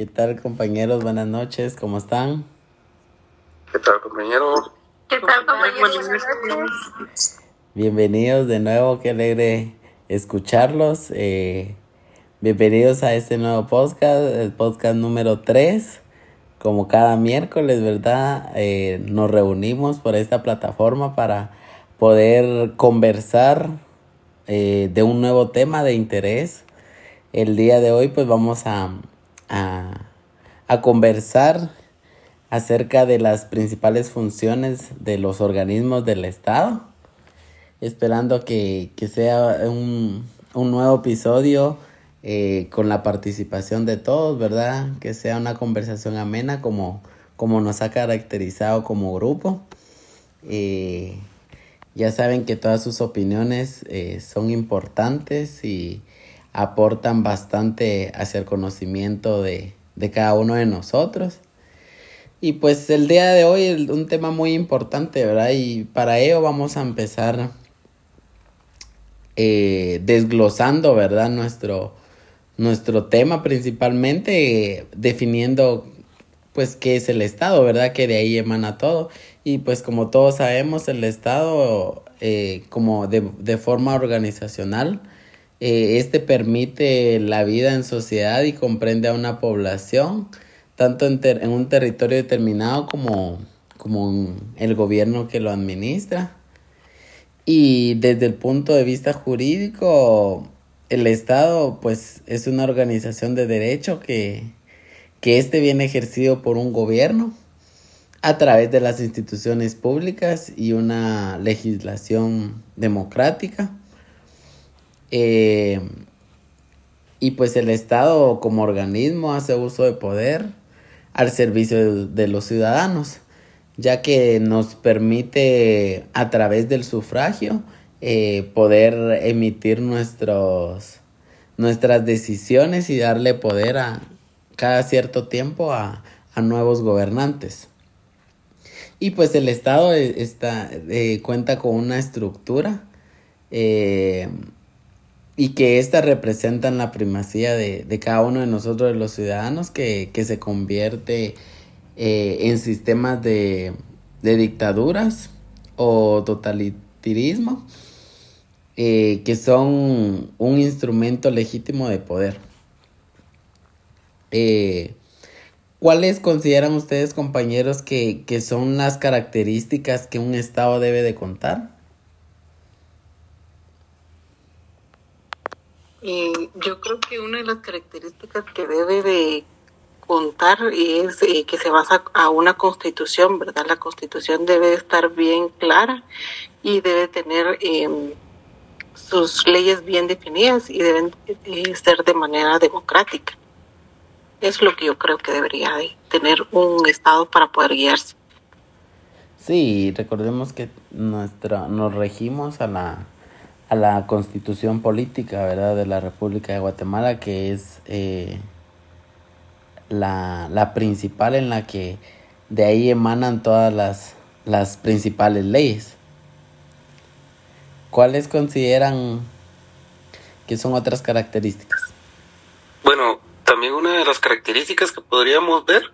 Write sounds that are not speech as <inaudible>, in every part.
¿Qué tal compañeros? Buenas noches, ¿cómo están? ¿Qué tal compañero? ¿Qué tal, compañeros? Bienvenidos de nuevo, qué alegre escucharlos. Eh, bienvenidos a este nuevo podcast, el podcast número 3. Como cada miércoles, ¿verdad? Eh, nos reunimos por esta plataforma para poder conversar eh, de un nuevo tema de interés. El día de hoy pues vamos a, a, conversar acerca de las principales funciones de los organismos del Estado, esperando que, sea un, un, nuevo episodio eh, con la participación de todos, ¿verdad? Que sea una conversación amena como, como nos ha caracterizado como grupo. Eh, ya saben que todas sus opiniones eh, son importantes y aportan bastante hacia el conocimiento de, de cada uno de nosotros. Y pues el día de hoy es un tema muy importante, ¿verdad? Y para ello vamos a empezar eh, desglosando, ¿verdad? Nuestro, nuestro tema principalmente, definiendo pues qué es el Estado, ¿verdad? Que de ahí emana todo. Y pues como todos sabemos, el Estado, eh, como de, de forma organizacional, eh, este permite la vida en sociedad y comprende a una población, tanto en, en un territorio determinado como, como el gobierno que lo administra. Y desde el punto de vista jurídico, el Estado pues es una organización de derecho que, que este viene ejercido por un gobierno a través de las instituciones públicas y una legislación democrática eh, y pues el Estado como organismo hace uso de poder al servicio de, los ciudadanos, ya que nos permite a través del sufragio eh, poder emitir nuestros, nuestras decisiones y darle poder a cada cierto tiempo a, a nuevos gobernantes. Y pues el Estado eh, está, cuenta con una estructura y que éstas representan la primacía de, de, cada uno de nosotros, de los ciudadanos, que, que se convierte eh, en sistemas de, de, dictaduras o totalitarismo, eh, que son un instrumento legítimo de poder. Eh, ¿Cuáles consideran ustedes, compañeros, que, que son las características que un Estado debe de contar? Yo creo que una de las características que debe de contar es eh, que se basa a una constitución, ¿verdad? La constitución debe estar bien clara y debe tener em, sus leyes bien definidas y deben eh, ser de manera democrática. Es lo que yo creo que debería de tener un Estado para poder guiarse. Sí, recordemos que nuestra, nos regimos a la a la constitución política, ¿verdad? De la República de Guatemala, que es eh, la, la, principal en la que de ahí emanan todas las, las principales leyes. ¿Cuáles consideran que son otras características? Bueno, también una de las características que podríamos ver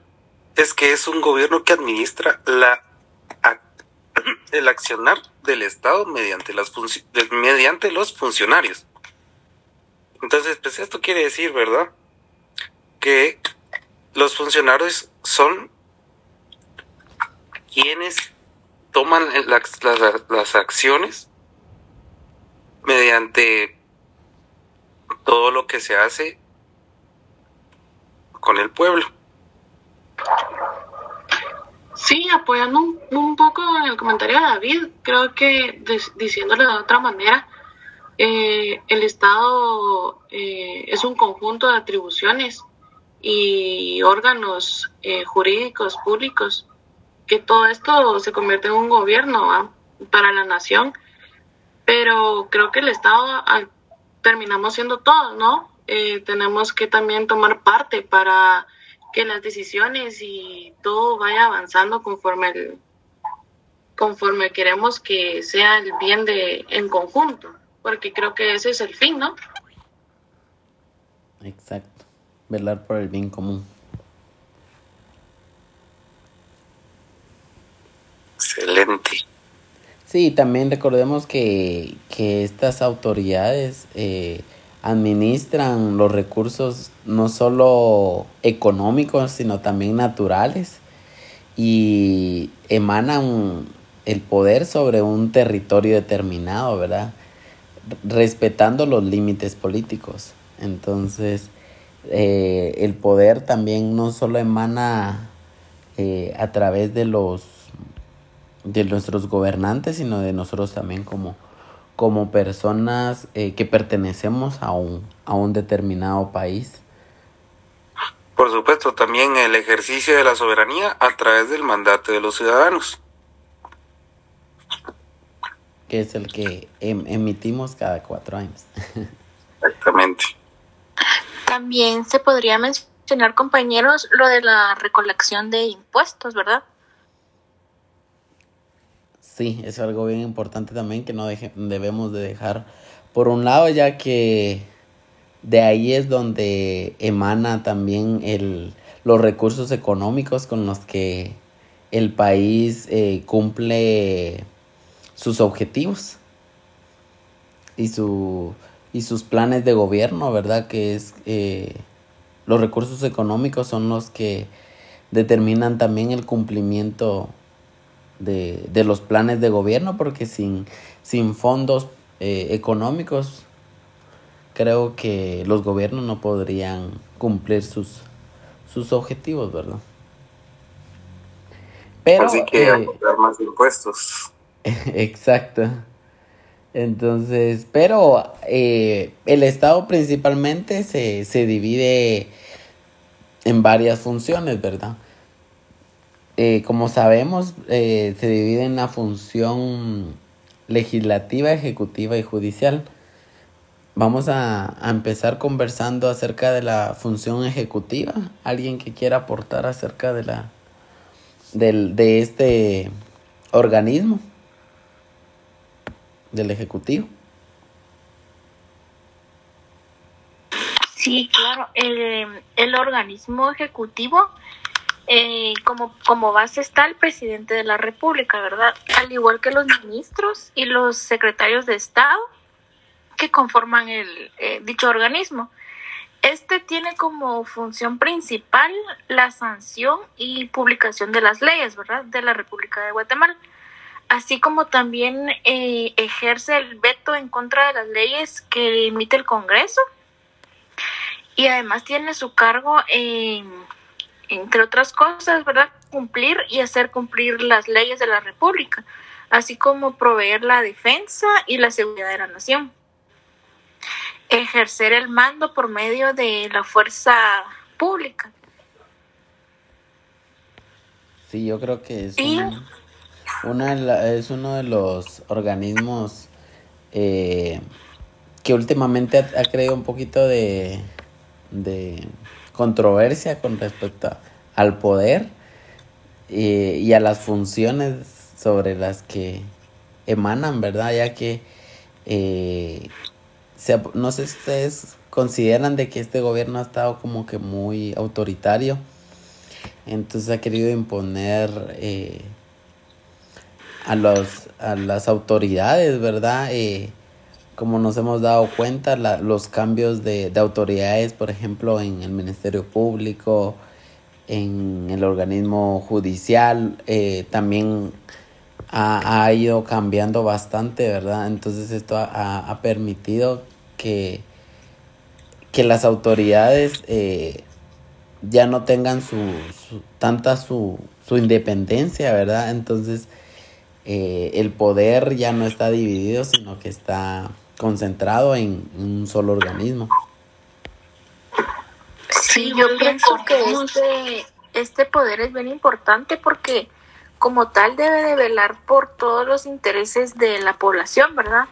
es que es un gobierno que administra la el accionar del Estado mediante, las mediante los funcionarios. Entonces, pues esto quiere decir, ¿verdad? Que los funcionarios son quienes toman las, las acciones mediante todo lo que se hace con el pueblo. Sí, apoyando un, poco en el comentario de David, creo que diciéndolo de otra manera, eh, el Estado eh, es un conjunto de atribuciones y órganos eh, jurídicos públicos, que todo esto se convierte en un gobierno para la nación, pero creo que el Estado terminamos siendo todos, ¿no? tenemos que también tomar parte para que las decisiones y todo vaya avanzando conforme el, conforme queremos que sea el bien de en conjunto, porque creo que ese es el fin, ¿no? Exacto, velar por el bien común. Excelente. Sí, también recordemos que, que estas autoridades eh, administran los recursos no solo económicos, sino también naturales y emanan el poder sobre un territorio determinado, ¿verdad? Respetando los límites políticos. Entonces, eh, el poder también no solo emana eh, a través de los de nuestros gobernantes, sino de nosotros también como, como personas eh, que pertenecemos a un, a un determinado país. Por supuesto, también el ejercicio de la soberanía a través del mandato de los ciudadanos. Que es el que em emitimos cada cuatro años. <laughs> Exactamente. También se podría mencionar, compañeros, lo de la recolección de impuestos, ¿verdad? Sí, es algo bien importante también que no debemos de dejar por un lado, ya que de ahí es donde emana también el, los recursos económicos con los que el país eh, cumple sus objetivos y, su, y sus planes de gobierno, ¿verdad? Que es eh, los recursos económicos son los que determinan también el cumplimiento de, de los planes de gobierno, porque sin, sin fondos eh, económicos creo que los gobiernos no podrían cumplir sus, sus objetivos, ¿verdad? Pero, Así que eh, más impuestos. <laughs> Exacto. Entonces, pero eh, el Estado principalmente se, se divide en varias funciones, ¿verdad? Eh, como sabemos, eh, se divide en la función legislativa, ejecutiva y judicial. Vamos a, a, empezar conversando acerca de la función ejecutiva. ¿Alguien que quiera aportar acerca de la del, de este organismo? Del ejecutivo. Sí, claro. El, el organismo ejecutivo eh, como, como base está el presidente de la República, ¿verdad? Al igual que los ministros y los secretarios de Estado que conforman el eh, dicho organismo. Este tiene como función principal la sanción y publicación de las leyes, ¿verdad? De la República de Guatemala, así como también eh, ejerce el veto en contra de las leyes que emite el Congreso y además tiene su cargo en entre otras cosas, ¿verdad? Cumplir y hacer cumplir las leyes de la República, así como proveer la defensa y la seguridad de la nación. Ejercer el mando por medio de la fuerza pública. Sí, yo creo que es, una, es uno de los organismos eh, que últimamente ha, ha creado un poquito de, de controversia con respecto al poder y, a las funciones sobre las que emanan, ¿verdad? Ya que eh, no sé si ustedes consideran de que este gobierno ha estado como que muy autoritario, entonces ha querido imponer eh, a, los, a las autoridades, ¿verdad? Como nos hemos dado cuenta, los cambios de, de, autoridades, por ejemplo, en el Ministerio Público, en el organismo judicial, eh, también ha, ha, ido cambiando bastante, ¿verdad? Entonces esto ha, ha permitido que, que las autoridades eh, ya no tengan su, su tanta su, su independencia, ¿verdad? Entonces eh, el poder ya no está dividido, sino que está concentrado en, un solo organismo. Sí, yo pienso que este, este poder es bien importante porque como tal debe de velar por todos los intereses de la población, ¿verdad?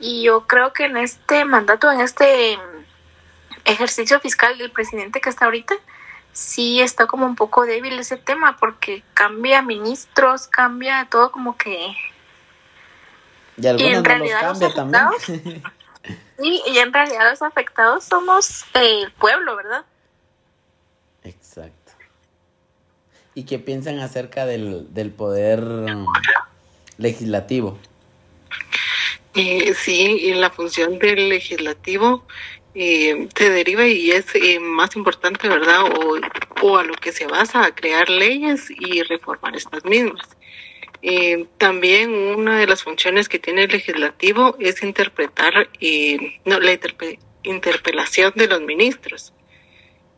Y yo creo que en este mandato, en este ejercicio fiscal del presidente que está ahorita, sí está como un poco débil ese tema porque cambia ministros, cambia todo como que y algunos en realidad los cambia también. <laughs> sí, y en realidad los afectados somos el pueblo, ¿verdad? Exacto. ¿Y qué piensan acerca del, del poder legislativo? Eh, sí, la función del legislativo eh, se deriva y es eh, más importante, ¿verdad? O, o, a lo que se basa a crear leyes y reformar estas mismas. Eh, también una de las funciones que tiene el legislativo es interpretar eh, no, la interpe interpelación de los ministros.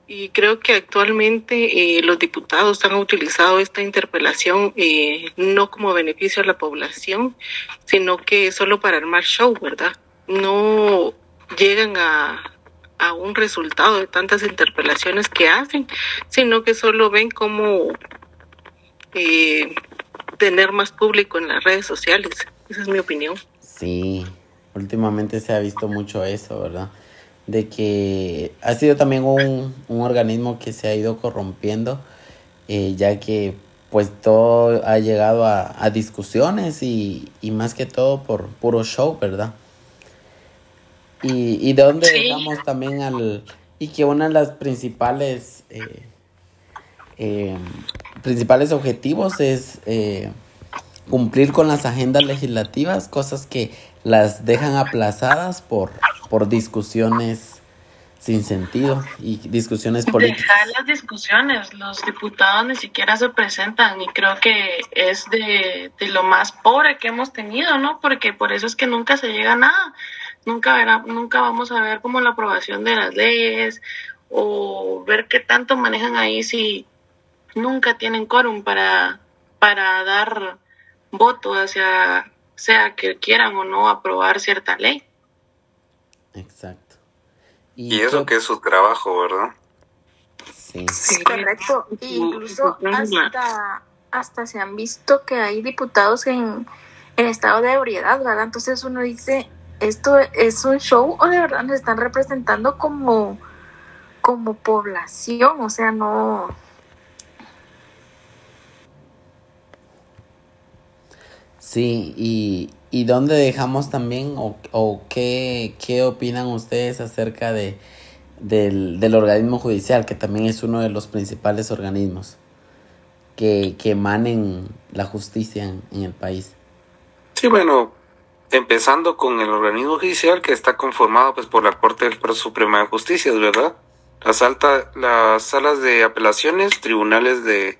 Y creo que actualmente eh, los diputados han utilizado esta interpelación eh, no como beneficio a la población, sino que solo para armar show, ¿verdad? No llegan a, a un resultado de tantas interpelaciones que hacen, sino que solo ven como eh, tener más público en las redes sociales. Esa es mi opinión. Sí, últimamente se ha visto mucho eso, ¿verdad? De que ha sido también un, un organismo que se ha ido corrompiendo, eh, ya que pues todo ha llegado a, a discusiones y, y, más que todo por puro show, ¿verdad? Y, y de dónde sí. dejamos también al... Y que una de las principales... Eh, eh, principales objetivos es eh, cumplir con las agendas legislativas, cosas que las dejan aplazadas por, por discusiones sin sentido y discusiones políticas. Dejar las discusiones, los diputados ni siquiera se presentan y creo que es de, de, lo más pobre que hemos tenido, ¿no? Porque por eso es que nunca se llega a nada, nunca, verá, nunca vamos a ver como la aprobación de las leyes o ver qué tanto manejan ahí si nunca tienen quórum para, para dar voto hacia sea que quieran o no aprobar cierta ley. Exacto. Y, y eso que es su trabajo, ¿verdad? Sí. sí. Correcto. Y incluso hasta, hasta se han visto que hay diputados en, en estado de ebriedad, ¿verdad? Entonces uno dice, ¿esto es un show o de verdad nos están representando como, como población? O sea, no Sí, y, y dónde dejamos también o, o qué, qué opinan ustedes acerca de, del, del organismo judicial, que también es uno de los principales organismos que, que emanen la justicia en, el país. Sí, bueno, empezando con el organismo judicial que está conformado pues por la Corte Suprema de Justicia, ¿verdad? Las, alta, las salas de apelaciones, tribunales de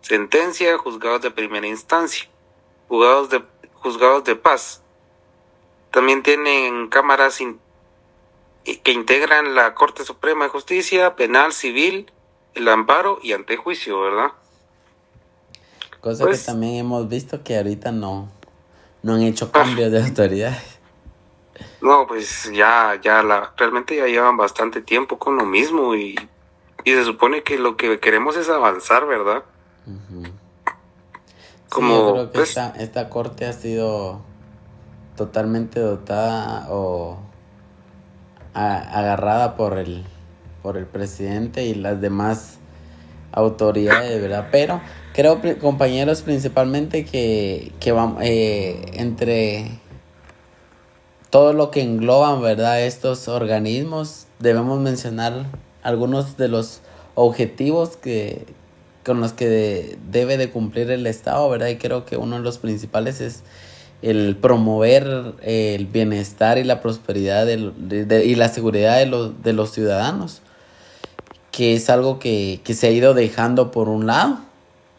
sentencia, juzgados de primera instancia juzgados de, juzgados de paz. También tienen cámaras in, que integran la Corte Suprema de Justicia, Penal, Civil, el amparo y antejuicio, ¿verdad? Cosa pues, que también hemos visto que ahorita no, no han hecho cambios ah, de autoridades. No, pues ya, ya la, realmente ya llevan bastante tiempo con lo mismo y, y se supone que lo que queremos es avanzar, ¿verdad? Uh -huh. Como, sí, yo creo que pues, esta, esta corte ha sido totalmente dotada o a, agarrada por el por el presidente y las demás autoridades, ¿verdad? Pero creo, compañeros, principalmente que, que vamos, eh, entre todo lo que engloban, ¿verdad? Estos organismos, debemos mencionar algunos de los objetivos que, con los que de, debe de cumplir el Estado, ¿verdad? Y creo que uno de los principales es el promover el bienestar y la prosperidad de, y la seguridad de, los de los ciudadanos, que es algo que, que se ha ido dejando por un lado.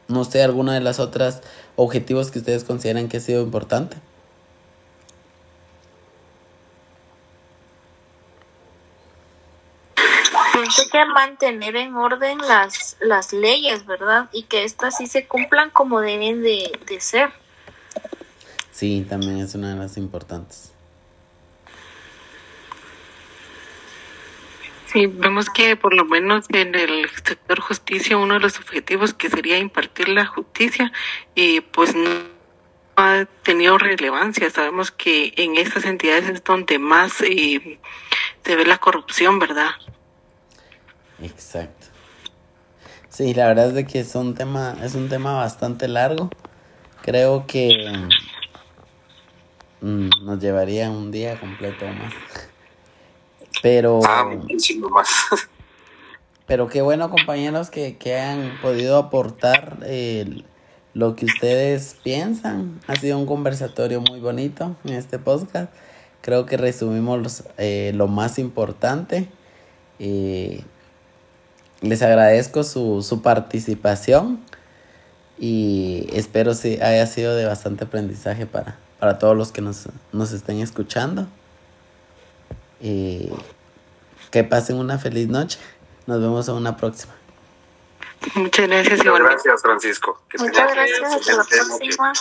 No sé, alguna de las otras objetivos que ustedes consideran que ha sido importante. Que mantener en orden las, las leyes, ¿verdad? Y que éstas sí se cumplan como deben de, de ser. Sí, también es una de las importantes. Sí, vemos que por lo menos en el sector justicia uno de los objetivos que sería impartir la justicia, y pues no ha tenido relevancia. Sabemos que en estas entidades es donde más eh, se ve la corrupción, ¿verdad? Exacto. Sí, la verdad es de que es un tema, es un tema bastante largo. Creo que mm, nos llevaría un día completo más. Pero. Ah, muchísimo más. <laughs> Pero qué bueno, compañeros, que, que han podido aportar eh, lo que ustedes piensan. Ha sido un conversatorio muy bonito en este podcast. Creo que resumimos eh, lo más importante. y les agradezco su, su participación y espero si haya sido de bastante aprendizaje para, para todos los que nos, nos estén escuchando. Y que pasen una feliz noche. Nos vemos en una próxima. Muchas gracias. Muchas gracias, Francisco. Muchas gracias. Hasta la próxima.